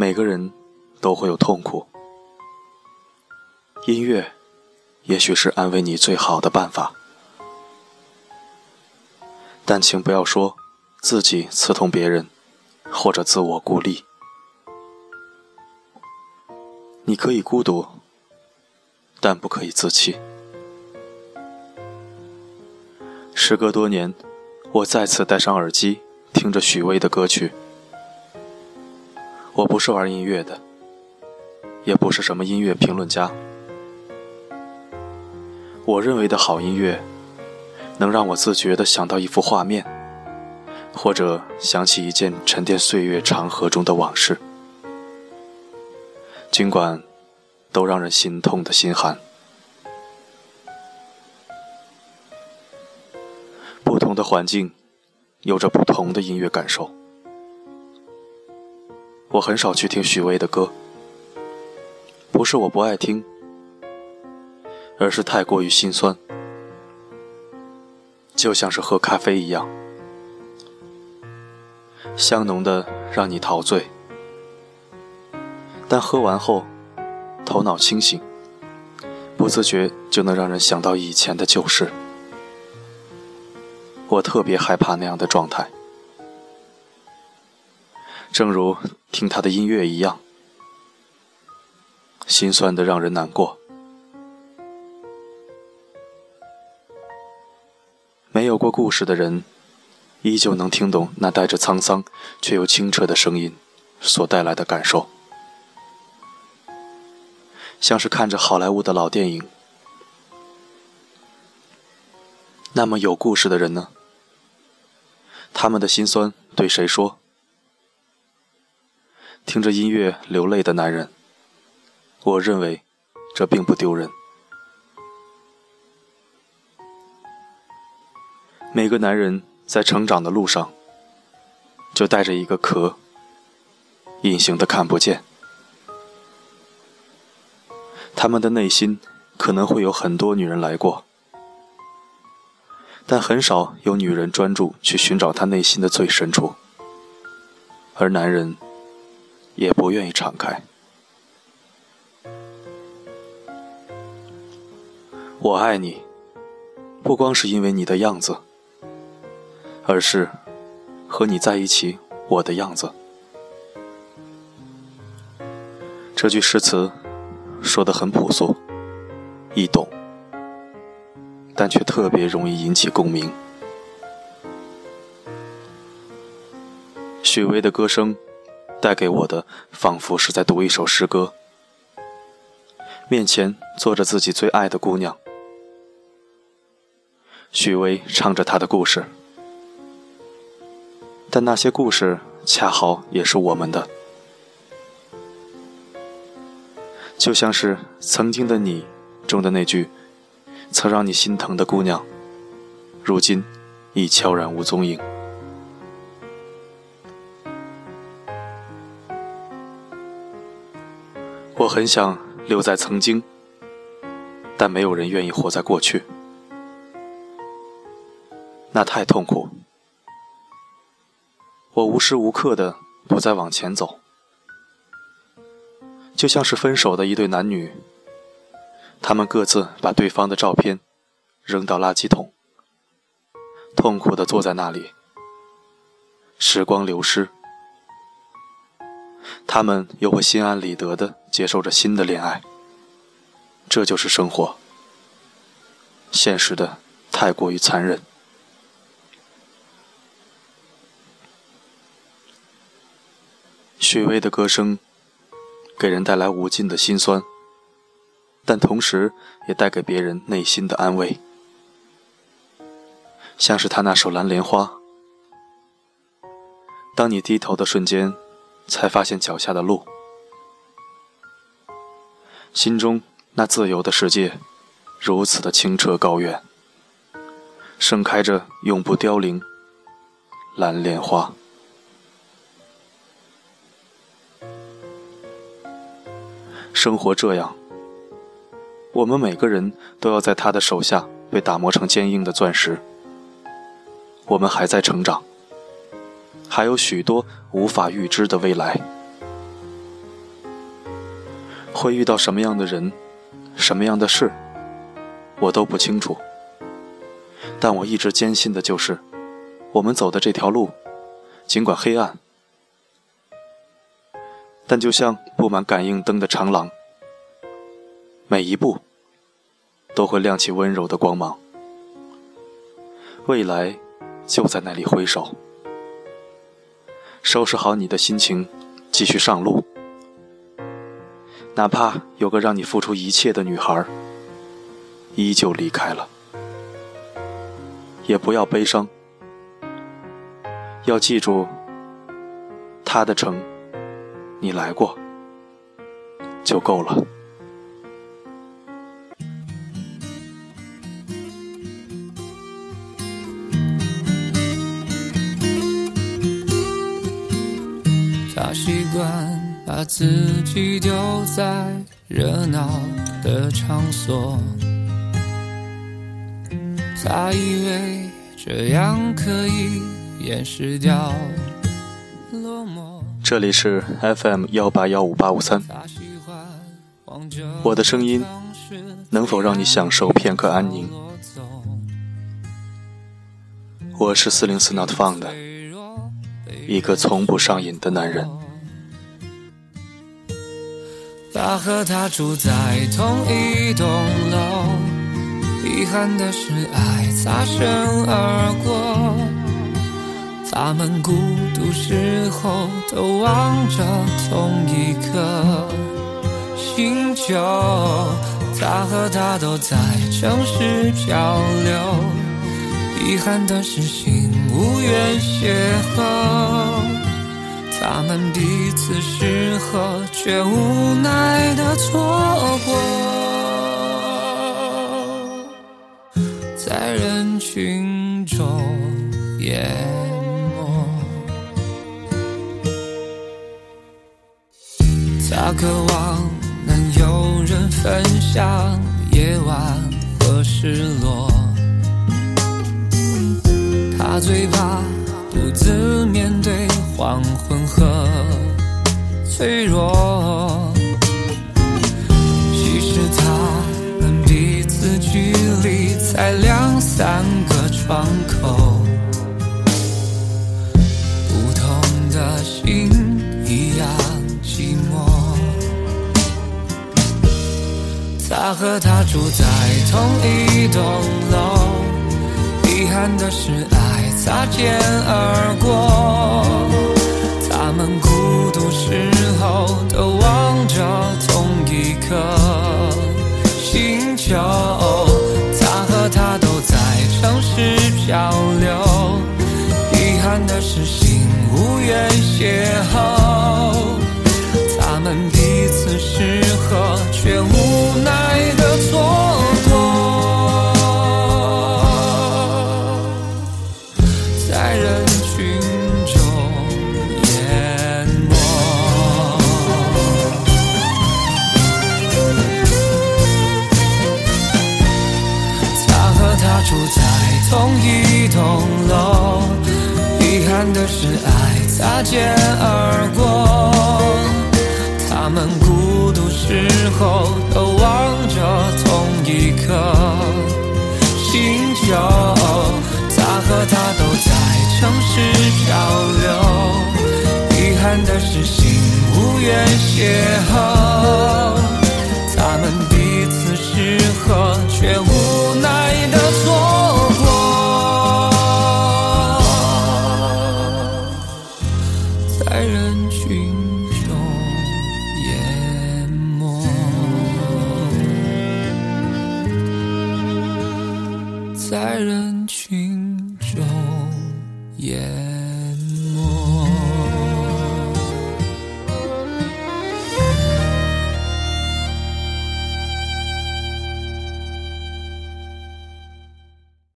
每个人都会有痛苦，音乐也许是安慰你最好的办法，但请不要说自己刺痛别人，或者自我孤立。你可以孤独，但不可以自弃。时隔多年，我再次戴上耳机，听着许巍的歌曲。我不是玩音乐的，也不是什么音乐评论家。我认为的好音乐，能让我自觉地想到一幅画面，或者想起一件沉淀岁月长河中的往事，尽管都让人心痛的心寒。不同的环境，有着不同的音乐感受。我很少去听许巍的歌，不是我不爱听，而是太过于心酸，就像是喝咖啡一样，香浓的让你陶醉，但喝完后头脑清醒，不自觉就能让人想到以前的旧事。我特别害怕那样的状态。正如听他的音乐一样，心酸的让人难过。没有过故事的人，依旧能听懂那带着沧桑却又清澈的声音所带来的感受，像是看着好莱坞的老电影。那么有故事的人呢？他们的心酸对谁说？听着音乐流泪的男人，我认为这并不丢人。每个男人在成长的路上，就带着一个壳，隐形的看不见。他们的内心可能会有很多女人来过，但很少有女人专注去寻找他内心的最深处，而男人。也不愿意敞开。我爱你，不光是因为你的样子，而是和你在一起我的样子。这句诗词说的很朴素、易懂，但却特别容易引起共鸣。许巍的歌声。带给我的，仿佛是在读一首诗歌。面前坐着自己最爱的姑娘，许巍唱着他的故事，但那些故事恰好也是我们的，就像是曾经的你中的那句“曾让你心疼的姑娘”，如今已悄然无踪影。我很想留在曾经，但没有人愿意活在过去，那太痛苦。我无时无刻的不再往前走，就像是分手的一对男女，他们各自把对方的照片扔到垃圾桶，痛苦的坐在那里，时光流失。他们又会心安理得地接受着新的恋爱，这就是生活。现实的太过于残忍。许巍的歌声给人带来无尽的心酸，但同时也带给别人内心的安慰，像是他那首《蓝莲花》，当你低头的瞬间。才发现脚下的路，心中那自由的世界，如此的清澈高远，盛开着永不凋零蓝莲花。生活这样，我们每个人都要在他的手下被打磨成坚硬的钻石。我们还在成长。还有许多无法预知的未来。会遇到什么样的人，什么样的事，我都不清楚。但我一直坚信的就是，我们走的这条路，尽管黑暗，但就像布满感应灯的长廊，每一步都会亮起温柔的光芒。未来就在那里挥手。收拾好你的心情，继续上路。哪怕有个让你付出一切的女孩，依旧离开了。也不要悲伤，要记住，他的城，你来过，就够了。他习惯把自己丢在热闹的场所。他以为这样可以掩饰掉落寞。这里是 FM 幺八幺五八五三，我的声音能否让你享受片刻安宁？我是四零四 Not Found，一个从不上瘾的男人。他和他住在同一栋楼。遗憾的是，爱擦身而过。他们孤独时候都望着同一颗星球。他和她都在城市漂流。遗憾的是，心无缘邂逅。他们彼此适合，却无奈的错过。在人群中淹没，他渴望能有人分享夜晚和失落，他最怕独自面对黄昏和脆弱。其实他们彼此距离才两三个窗口，不同的心一样寂寞。他和她住在同一栋楼，难的是爱擦肩而过。他们孤独时候都望着同一颗星球。在人群中淹没。他和她住在同一栋楼，遗憾的是爱擦肩而过。他们孤独时候都望着同一颗星球。他和她都在城市漂流，遗憾的是心无缘邂逅。他们彼此适合，却无奈的错过。在人群中淹没，在人群，也。